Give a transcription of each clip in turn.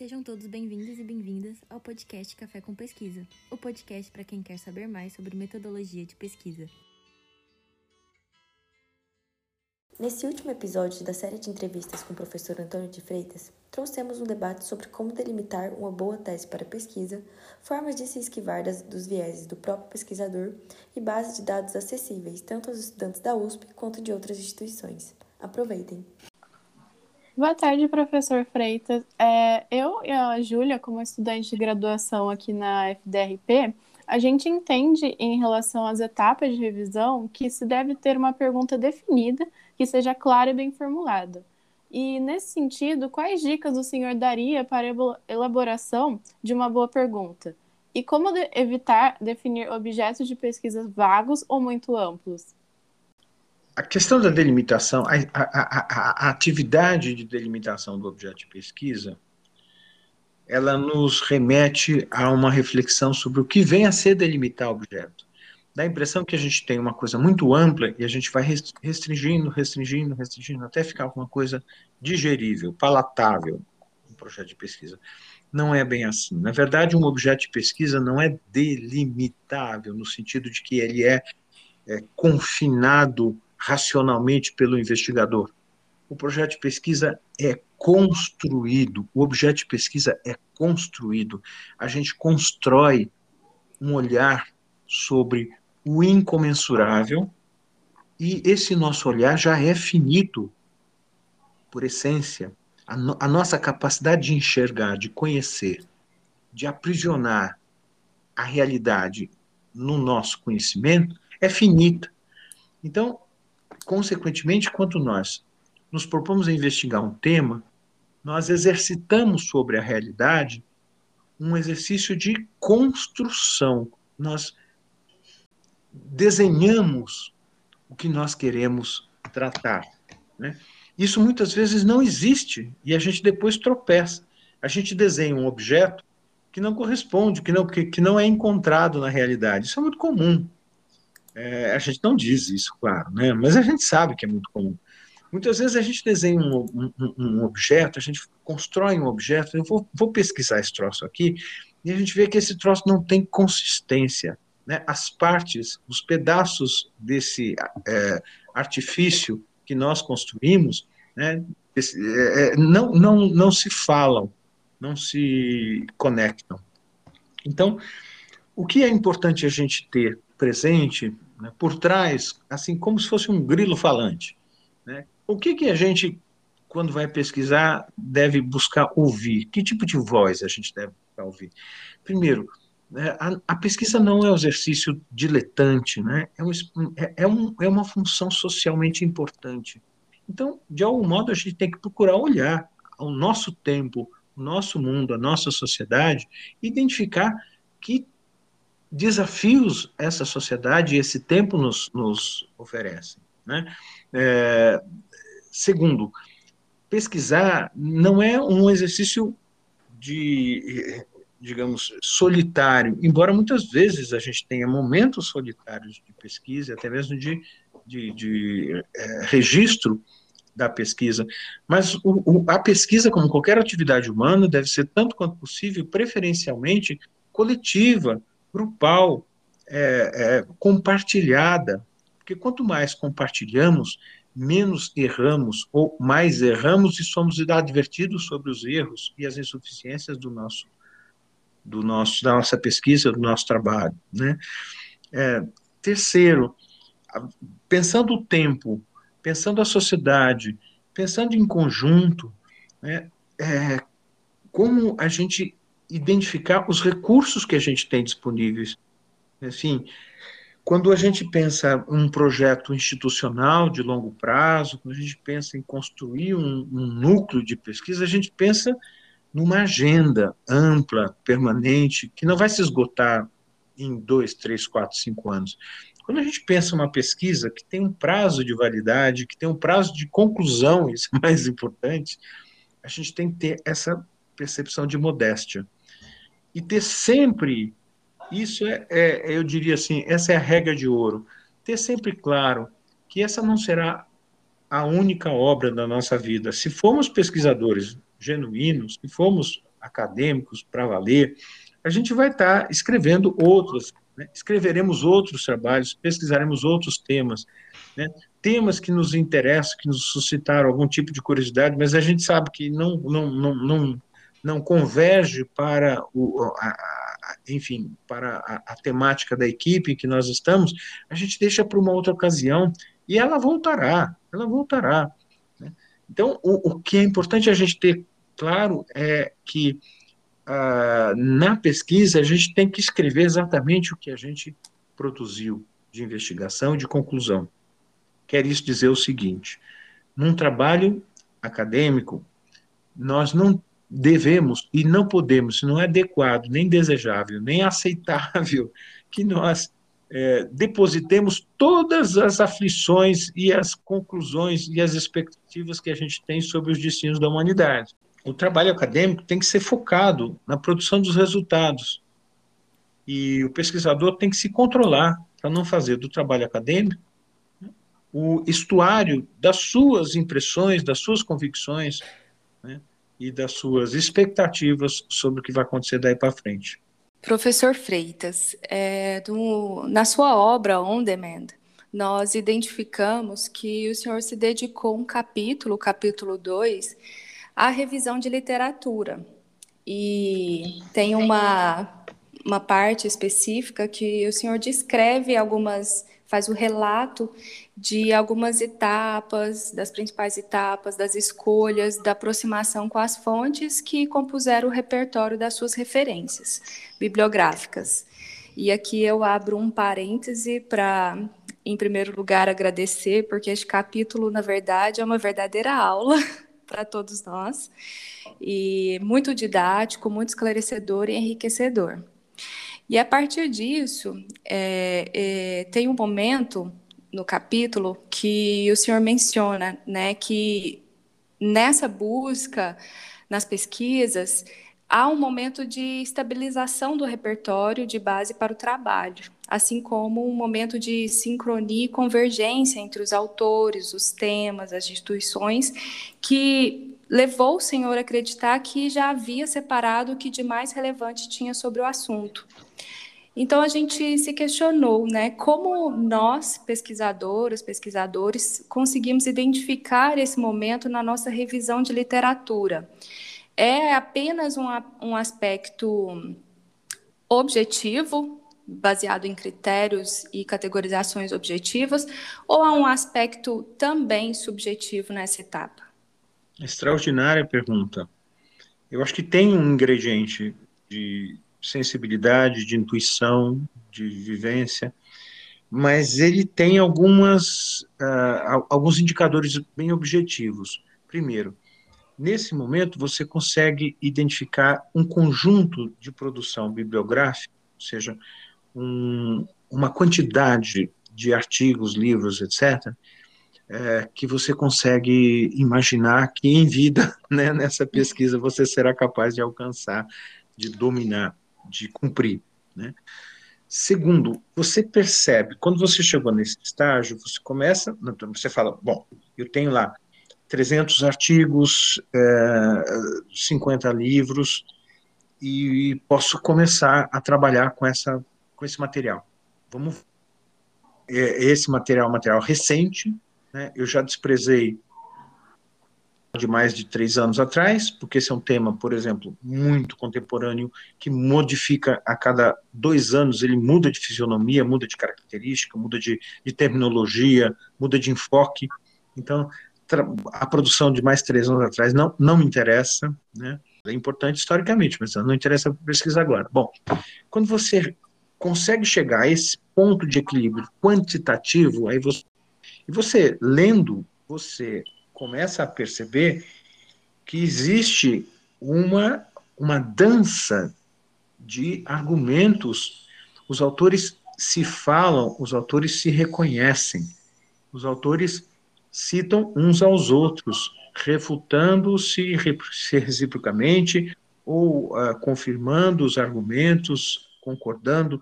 Sejam todos bem-vindos e bem-vindas ao podcast Café com Pesquisa, o podcast para quem quer saber mais sobre metodologia de pesquisa. Nesse último episódio da série de entrevistas com o professor Antônio de Freitas, trouxemos um debate sobre como delimitar uma boa tese para pesquisa, formas de se esquivar das, dos vieses do próprio pesquisador e bases de dados acessíveis tanto aos estudantes da USP quanto de outras instituições. Aproveitem! Boa tarde, professor Freitas. É, eu e a Júlia, como estudante de graduação aqui na FDRP, a gente entende em relação às etapas de revisão que se deve ter uma pergunta definida que seja clara e bem formulada. E, nesse sentido, quais dicas o senhor daria para a elaboração de uma boa pergunta? E como de evitar definir objetos de pesquisa vagos ou muito amplos? A questão da delimitação, a, a, a, a atividade de delimitação do objeto de pesquisa, ela nos remete a uma reflexão sobre o que vem a ser delimitar objeto. Dá a impressão que a gente tem uma coisa muito ampla e a gente vai restringindo, restringindo, restringindo, até ficar uma coisa digerível, palatável, um projeto de pesquisa. Não é bem assim. Na verdade, um objeto de pesquisa não é delimitável, no sentido de que ele é, é confinado racionalmente pelo investigador. O projeto de pesquisa é construído, o objeto de pesquisa é construído. A gente constrói um olhar sobre o incomensurável e esse nosso olhar já é finito por essência. A, no, a nossa capacidade de enxergar, de conhecer, de aprisionar a realidade no nosso conhecimento é finita. Então, consequentemente, quanto nós nos propomos a investigar um tema, nós exercitamos sobre a realidade um exercício de construção. Nós desenhamos o que nós queremos tratar. Né? Isso muitas vezes não existe e a gente depois tropeça. A gente desenha um objeto que não corresponde, que não, que, que não é encontrado na realidade. Isso é muito comum. É, a gente não diz isso, claro, né? mas a gente sabe que é muito comum. Muitas vezes a gente desenha um, um, um objeto, a gente constrói um objeto, eu vou, vou, pesquisar esse troço aqui, e a gente vê que esse troço não tem consistência. Né? As partes, os pedaços desse é, artifício que nós construímos, né, esse, é, é, não, não, não se falam, não se conectam. Então, o que é importante a gente ter presente né, por trás, assim como se fosse um grilo falante? Né? O que, que a gente, quando vai pesquisar, deve buscar ouvir? Que tipo de voz a gente deve ouvir? Primeiro, né, a, a, pesquisa não é um exercício diletante, né? é, um, é, é, um, é uma função socialmente importante. Então, de algum modo, a gente tem que procurar olhar ao nosso tempo, o nosso mundo, a nossa sociedade, identificar que desafios essa sociedade e esse tempo nos, nos oferecem. Né? É, segundo, pesquisar não é um exercício de, digamos, solitário, embora muitas vezes a gente tenha momentos solitários de pesquisa, até mesmo de, de, de é, registro da pesquisa, mas o, o, a pesquisa, como qualquer atividade humana, deve ser tanto quanto possível, preferencialmente coletiva, grupal, é, é, compartilhada, porque quanto mais compartilhamos, menos erramos, ou mais erramos e somos advertidos sobre os erros e as insuficiências do nosso, do nosso, da nossa pesquisa, do nosso trabalho. Né? É, terceiro, pensando o tempo, pensando a sociedade, pensando em conjunto, né, é, como a gente identificar os recursos que a gente tem disponíveis. Assim, quando a gente pensa um projeto institucional de longo prazo, quando a gente pensa em construir um, um núcleo de pesquisa, a gente pensa numa agenda ampla, permanente, que não vai se esgotar em dois, três, quatro, cinco anos. Quando a gente pensa uma pesquisa que tem um prazo de validade, que tem um prazo de conclusão, isso é mais importante, a gente tem que ter essa percepção de modéstia. E ter sempre isso é, é, eu diria assim, essa é a regra de ouro. Ter sempre claro que essa não será a única obra da nossa vida. Se formos pesquisadores genuínos, se formos acadêmicos para valer, a gente vai estar tá escrevendo outros, né? escreveremos outros trabalhos, pesquisaremos outros temas, né? temas que nos interessam, que nos suscitaram algum tipo de curiosidade, mas a gente sabe que não, não, não, não, não converge para o, a, a, enfim, para a, a, temática da equipe que nós estamos, a gente deixa para uma outra ocasião e ela voltará, ela voltará. Né? Então, o, o que é importante a gente ter claro é que ah, na pesquisa a gente tem que escrever exatamente o que a gente produziu de investigação e de conclusão. Quer isso dizer o seguinte: num trabalho acadêmico, nós não devemos e não podemos, não é adequado, nem desejável, nem aceitável que nós é, depositemos todas as aflições e as conclusões e as expectativas que a gente tem sobre os destinos da humanidade. O trabalho acadêmico tem que ser focado na produção dos resultados. E o pesquisador tem que se controlar para não fazer do trabalho acadêmico o estuário das suas impressões, das suas convicções, né, e das suas expectativas sobre o que vai acontecer daí para frente. Professor Freitas, é, do, na sua obra On Demand, nós identificamos que o senhor se dedicou um capítulo, capítulo 2, à revisão de literatura. E tem uma, uma parte específica que o senhor descreve algumas faz o relato de algumas etapas, das principais etapas, das escolhas, da aproximação com as fontes que compuseram o repertório das suas referências bibliográficas. E aqui eu abro um parêntese para, em primeiro lugar, agradecer, porque este capítulo, na verdade, é uma verdadeira aula para todos nós, e muito didático, muito esclarecedor e enriquecedor. E a partir disso, é, é, tem um momento no capítulo que o senhor menciona, né, que nessa busca, nas pesquisas, há um momento de estabilização do repertório de base para o trabalho, assim como um momento de sincronia e convergência entre os autores, os temas, as instituições, que levou o senhor a acreditar que já havia separado o que de mais relevante tinha sobre o assunto. Então a gente se questionou, né, como nós, pesquisadoras, pesquisadores, conseguimos identificar esse momento na nossa revisão de literatura. É apenas um, um aspecto objetivo, baseado em critérios e categorizações objetivas, ou há um aspecto também subjetivo nessa etapa? Extraordinária pergunta. Eu acho que tem um ingrediente de sensibilidade, de intuição, de vivência, mas ele tem algumas, uh, alguns indicadores bem objetivos. Primeiro, nesse momento você consegue identificar um conjunto de produção bibliográfica, ou seja, um, uma quantidade de artigos, livros, etc., é, que você consegue imaginar que em vida, né, nessa pesquisa, você será capaz de alcançar, de dominar de cumprir. Né? Segundo, você percebe, quando você chegou nesse estágio, você começa, você fala, bom, eu tenho lá 300 artigos, é, 50 livros, e posso começar a trabalhar com, essa, com esse material. Vamos é, esse material é um material recente, né? eu já desprezei de mais de três anos atrás, porque esse é um tema, por exemplo, muito contemporâneo, que modifica a cada dois anos, ele muda de fisionomia, muda de característica, muda de, de terminologia, muda de enfoque. Então, a produção de mais três anos atrás não, não me interessa, né? é importante historicamente, mas não interessa pesquisar agora. Bom, quando você consegue chegar a esse ponto de equilíbrio quantitativo, aí você, e você lendo, você começa a perceber que existe uma, uma dança de argumentos. Os autores se falam, os autores se reconhecem, os autores citam uns aos outros, refutando-se reciprocamente ou uh, confirmando os argumentos, concordando.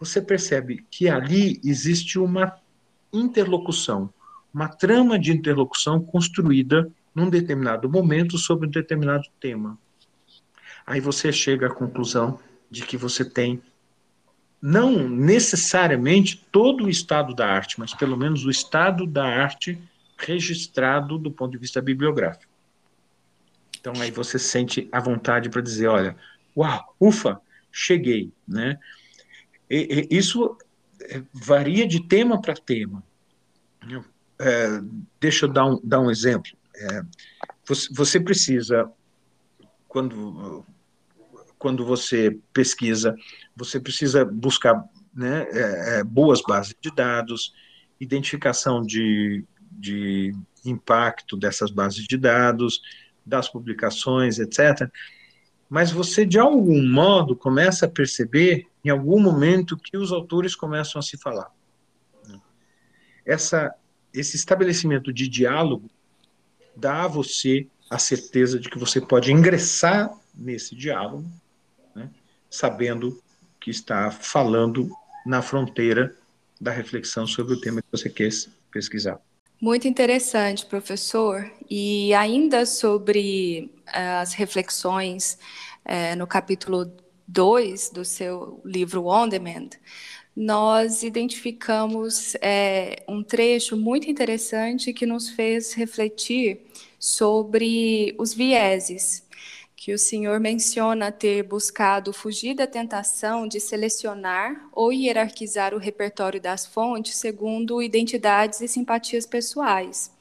Você percebe que ali existe uma interlocução, uma trama de interlocução construída num determinado momento sobre um determinado tema. aí você chega à conclusão de que você tem não necessariamente todo o estado da arte, mas pelo menos o estado da arte registrado do ponto de vista bibliográfico. Então aí você sente a vontade para dizer, olha, uau, ufa, cheguei, né? E, e, isso varia de tema para tema. É, deixa eu dar um, dar um exemplo. É, você, você precisa, quando quando você pesquisa, você precisa buscar né, é, é, boas bases de dados, identificação de, de impacto dessas bases de dados, das publicações, etc. Mas você, de algum modo, começa a perceber, em algum momento, que os autores começam a se falar. Essa, esse estabelecimento de diálogo dá a você a certeza de que você pode ingressar nesse diálogo sabendo que está falando na fronteira da reflexão sobre o tema que você quer pesquisar. Muito interessante, professor. E ainda sobre uh, as reflexões uh, no capítulo 2 do seu livro On Demand, nós identificamos é, um trecho muito interessante que nos fez refletir sobre os vieses que o Senhor menciona ter buscado fugir da tentação de selecionar ou hierarquizar o repertório das fontes segundo identidades e simpatias pessoais.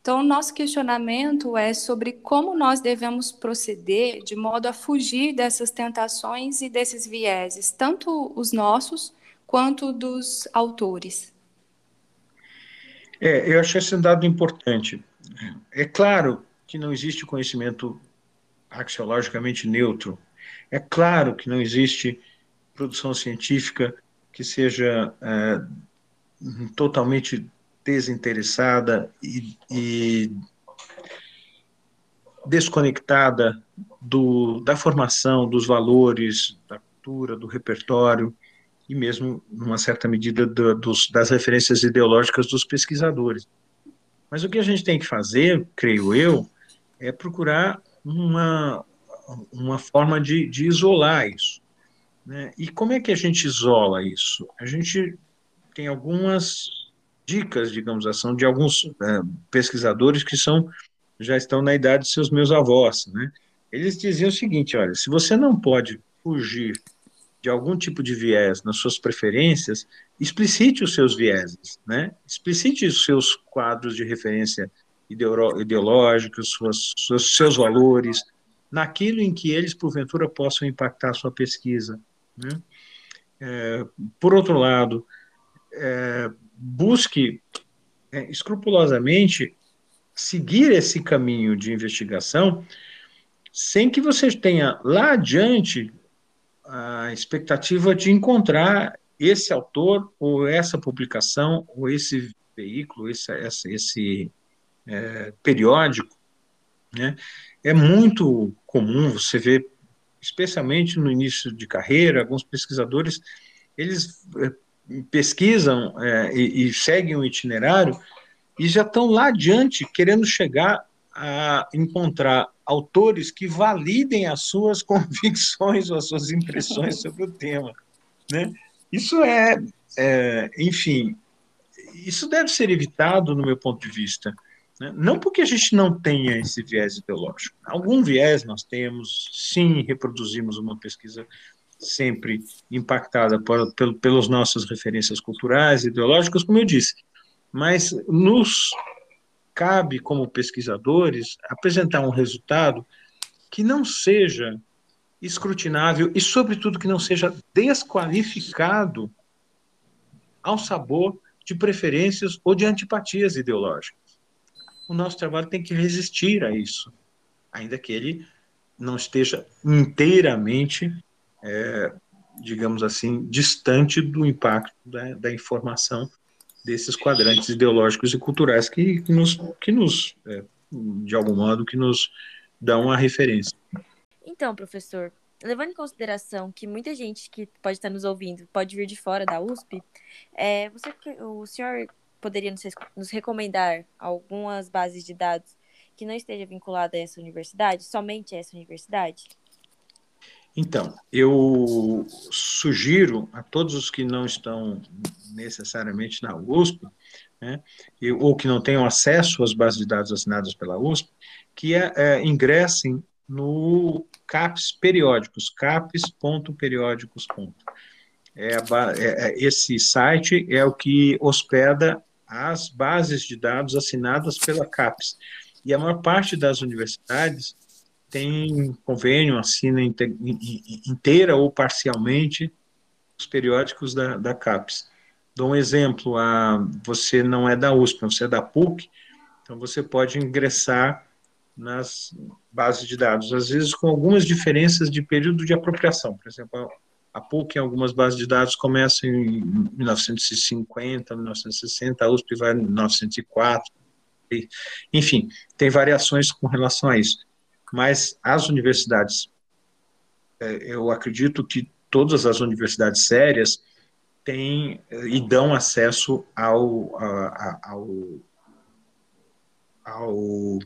Então, o nosso questionamento é sobre como nós devemos proceder de modo a fugir dessas tentações e desses vieses, tanto os nossos quanto dos autores. É, eu achei esse dado importante. É claro que não existe conhecimento axiologicamente neutro. É claro que não existe produção científica que seja é, totalmente desinteressada e, e desconectada do, da formação, dos valores, da cultura, do repertório e mesmo, numa certa medida, do, dos, das referências ideológicas dos pesquisadores. Mas o que a gente tem que fazer, creio eu, é procurar uma, uma forma de, de isolar isso. Né? E como é que a gente isola isso? A gente tem algumas dicas, digamos assim, de alguns é, pesquisadores que são já estão na idade de seus meus avós, né? Eles diziam o seguinte, olha, se você não pode fugir de algum tipo de viés nas suas preferências, explicite os seus vieses, né? Explicite os seus quadros de referência ideológicos, suas, seus, valores, naquilo em que eles, porventura, possam impactar a sua pesquisa. Né? É, por outro lado, é, busque é, escrupulosamente seguir esse caminho de investigação sem que você tenha lá adiante a expectativa de encontrar esse autor ou essa publicação ou esse veículo, esse, esse, é, periódico, né, é muito comum você ver, especialmente no início de carreira, alguns pesquisadores, eles é, pesquisam é, e, e seguem o itinerário e já estão lá adiante querendo chegar a encontrar autores que validem as suas convicções ou as suas impressões sobre o tema, né? Isso é, é, enfim, isso deve ser evitado no meu ponto de vista. Né? Não porque a gente não tenha esse viés ideológico. Algum viés nós temos, sim, reproduzimos uma pesquisa sempre impactada por, por, pelas nossas referências culturais, ideológicas, como eu disse. Mas nos cabe, como pesquisadores, apresentar um resultado que não seja escrutinável e, sobretudo, que não seja desqualificado ao sabor de preferências ou de antipatias ideológicas o nosso trabalho tem que resistir a isso, ainda que ele não esteja inteiramente, é, digamos assim, distante do impacto da, da, informação desses quadrantes ideológicos e culturais que, nos, que nos é, de algum modo, que nos dão a referência. Então, professor, levando em consideração que muita gente que pode estar nos ouvindo pode vir de fora da USP, é, você, o senhor poderia nos, nos recomendar algumas bases de dados que não esteja vinculada a essa universidade, somente a essa universidade? Então, eu sugiro a todos os que não estão necessariamente na USP, né, ou que não tenham acesso às bases de dados assinadas pela USP, que é, é, ingressem no CAPS periódicos, capes.periódicos. É, é, é, esse site é o que hospeda as bases de dados assinadas pela CAPES. E a maior parte das universidades tem convênio, assina inteira ou parcialmente os periódicos da, da CAPES. Dou um exemplo, a, você não é da USP, você é da PUC, então você pode ingressar nas bases de dados, às vezes com algumas diferenças de período de apropriação. Por exemplo, a PUC, em algumas bases de dados, começa em 1950, 1960, a USP vai em 1904. Enfim, tem variações com relação a isso. Mas as universidades, é, eu acredito que todas as universidades sérias têm e dão acesso ao, ao, ao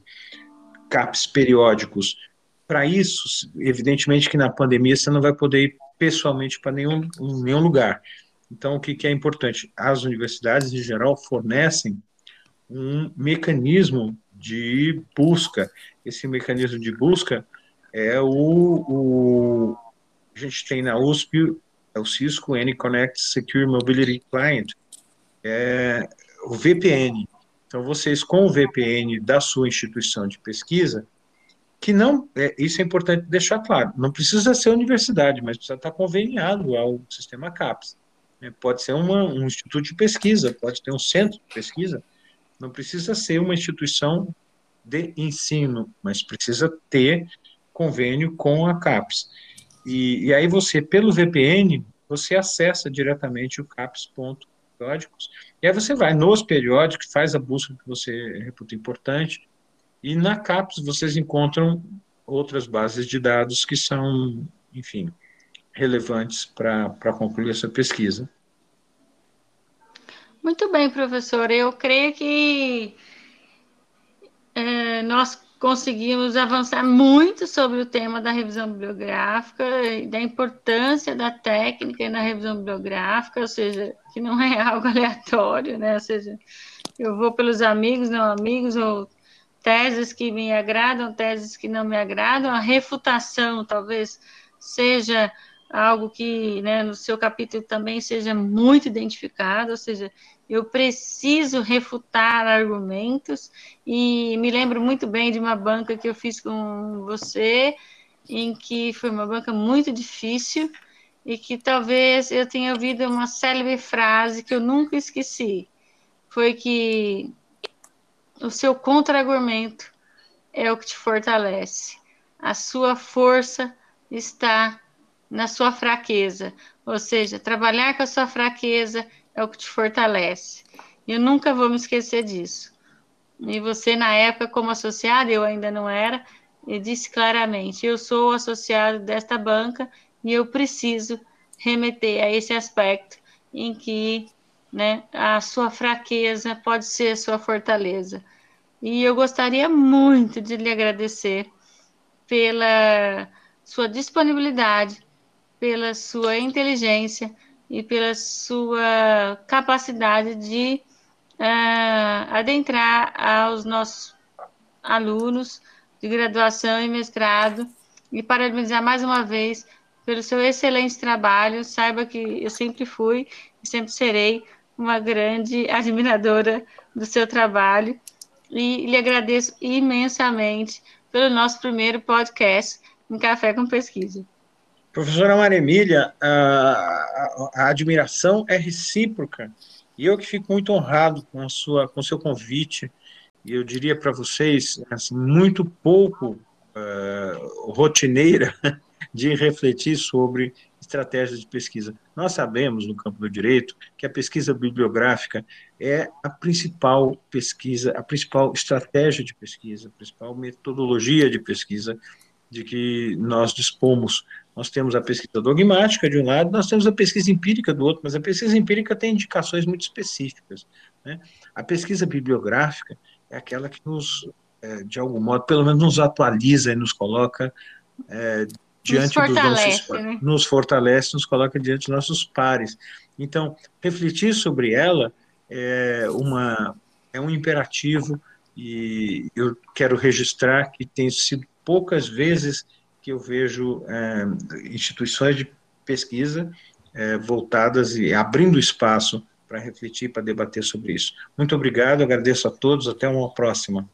CAPs periódicos. Para isso, evidentemente que na pandemia você não vai poder ir pessoalmente para nenhum, nenhum lugar. Então, o que, que é importante? As universidades, em geral, fornecem um mecanismo de busca. Esse mecanismo de busca é o, o a gente tem na USP é o Cisco N-Connect Secure Mobility Client, é o VPN. Então, vocês com o VPN da sua instituição de pesquisa, que não, é, isso é importante deixar claro, não precisa ser universidade, mas precisa estar conveniado ao sistema CAPES. Né? Pode ser uma, um instituto de pesquisa, pode ter um centro de pesquisa, não precisa ser uma instituição de ensino, mas precisa ter convênio com a CAPES. E, e aí você, pelo VPN, você acessa diretamente o CAPES.periódicos, e aí você vai nos periódicos, faz a busca que você reputa importante, e na CAPES vocês encontram outras bases de dados que são, enfim, relevantes para concluir essa pesquisa. Muito bem, professor. Eu creio que é, nós conseguimos avançar muito sobre o tema da revisão bibliográfica e da importância da técnica na revisão bibliográfica, ou seja, que não é algo aleatório, né? Ou seja, eu vou pelos amigos, não amigos, ou teses que me agradam, teses que não me agradam, a refutação talvez seja algo que né, no seu capítulo também seja muito identificado, ou seja, eu preciso refutar argumentos, e me lembro muito bem de uma banca que eu fiz com você, em que foi uma banca muito difícil, e que talvez eu tenha ouvido uma célebre frase que eu nunca esqueci, foi que o seu contra-argumento é o que te fortalece. A sua força está na sua fraqueza. Ou seja, trabalhar com a sua fraqueza é o que te fortalece. Eu nunca vou me esquecer disso. E você, na época, como associado, eu ainda não era, disse claramente: eu sou associado desta banca e eu preciso remeter a esse aspecto em que né? A sua fraqueza pode ser a sua fortaleza. E eu gostaria muito de lhe agradecer pela sua disponibilidade, pela sua inteligência e pela sua capacidade de uh, adentrar aos nossos alunos de graduação e mestrado e parabenizar mais uma vez pelo seu excelente trabalho. Saiba que eu sempre fui e sempre serei uma grande admiradora do seu trabalho e lhe agradeço imensamente pelo nosso primeiro podcast em Café com Pesquisa. Professora Maria Emília, a, a, a, admiração é recíproca e eu que fico muito honrado com a sua, com o seu convite. E eu diria para vocês, assim, muito pouco uh, rotineira de refletir sobre estratégias de pesquisa. Nós sabemos, no campo do direito, que a pesquisa bibliográfica é a principal pesquisa, a principal estratégia de pesquisa, a principal metodologia de pesquisa de que nós dispomos. Nós temos a pesquisa dogmática de um lado, nós temos a pesquisa empírica do outro, mas a pesquisa empírica tem indicações muito específicas. Né? A pesquisa bibliográfica é aquela que nos, é, de algum modo, pelo menos nos atualiza e nos coloca é, diante nos dos nossos né? nos fortalece, nos coloca diante dos nossos pares. Então, refletir sobre ela é uma é um imperativo e eu quero registrar que tem sido poucas vezes que eu vejo é, instituições de pesquisa é, voltadas e abrindo espaço para refletir, para debater sobre isso. Muito obrigado, agradeço a todos, até uma próxima.